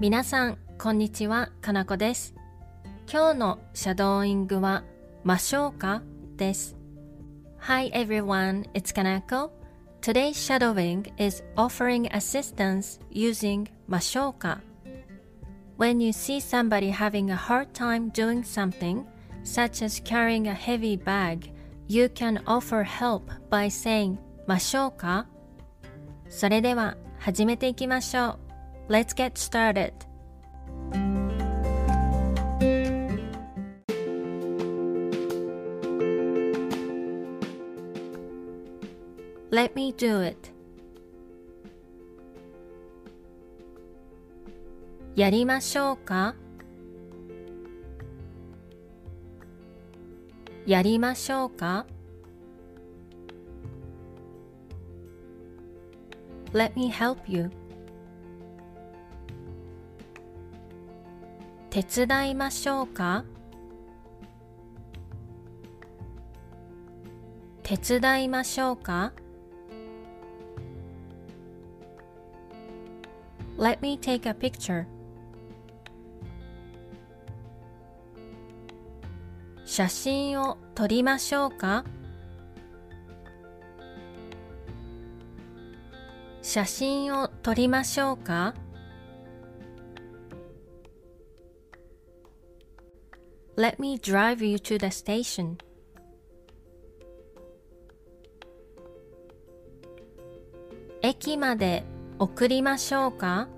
皆さん、こんにちは、かなこです。今日のシャドーイングは、ましょうかです。Hi everyone, it's Kanako. Today's shadowing is offering assistance using ましょうか When you see somebody having a hard time doing something, such as carrying a heavy bag, you can offer help by saying ましょうかそれでは始めていきましょう。Let's get started. Let me do it. やりましょうかやりましょうか Let me help you. 手伝いましょうか？手伝いましょうか？Let me take a picture. 写真を撮りましょうか？写真を撮りましょうか？Let me drive you to the station. 駅まで送りましょうか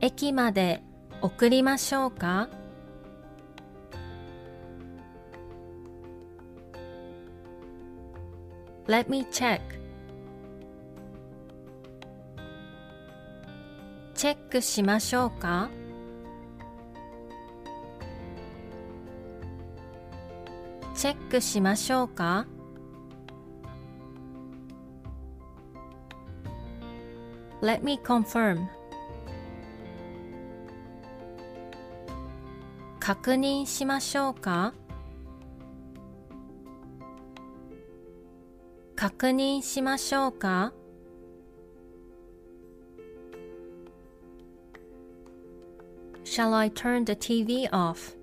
駅まで送りましょうか Let me check. チェックしましょうか？チェックしましょうか？Let me confirm. 確認しましょうか？確認しましょうか？Shall I turn the TV off?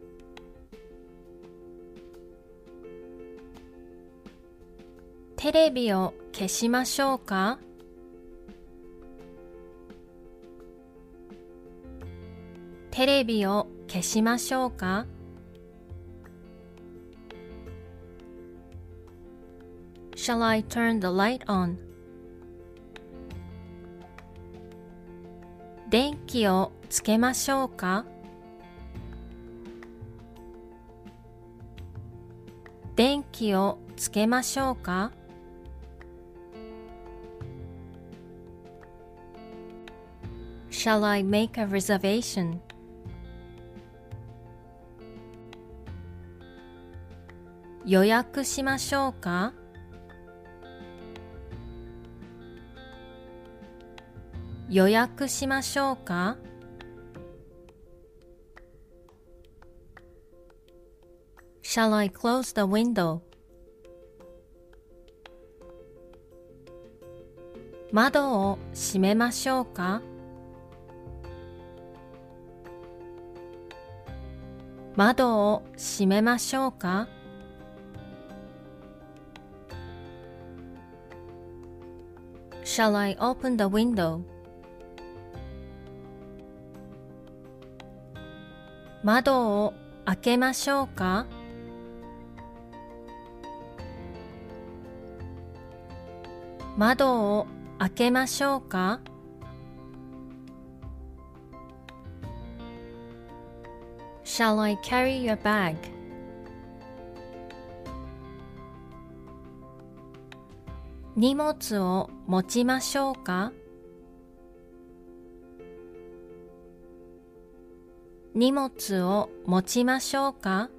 テレビを消しましょうかテレビを消しましょうか Shall I turn the light on? 電気をつけましょうか？電気をつけましょうか？Shall I make a reservation? 予約しましょうか？予約しましょうか？Shall I close the window? 窓を閉めましょうか窓を閉めましょうか Shall I open the window? 窓を開けましょうか窓を開けましょうか？Shall I carry your bag? 荷物を持ちましょうか？荷物を持ちましょうか？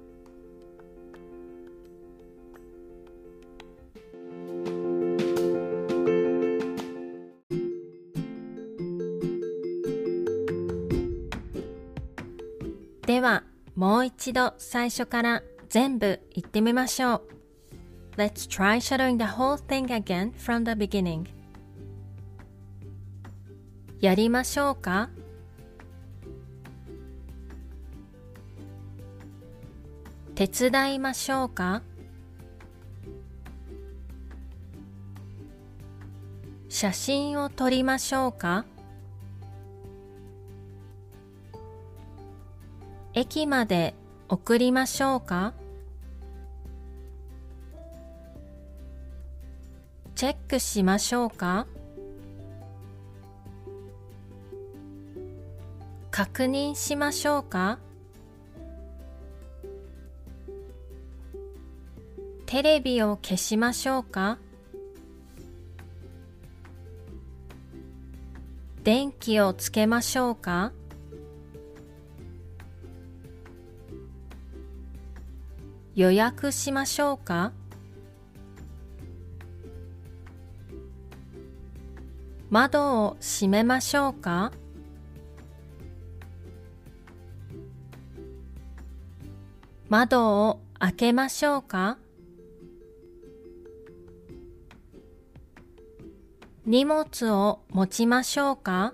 では、もう一度最初から全部言ってみましょう。やりましょうか？手伝いましょうか？写真を撮りましょうか？駅まで送りましょうか？チェックしましょうか？確認しましょうか？テレビを消しましょうか？電気をつけましょうか？予約しましょうか？窓を閉めましょうか？窓を開けましょうか？荷物を持ちましょうか？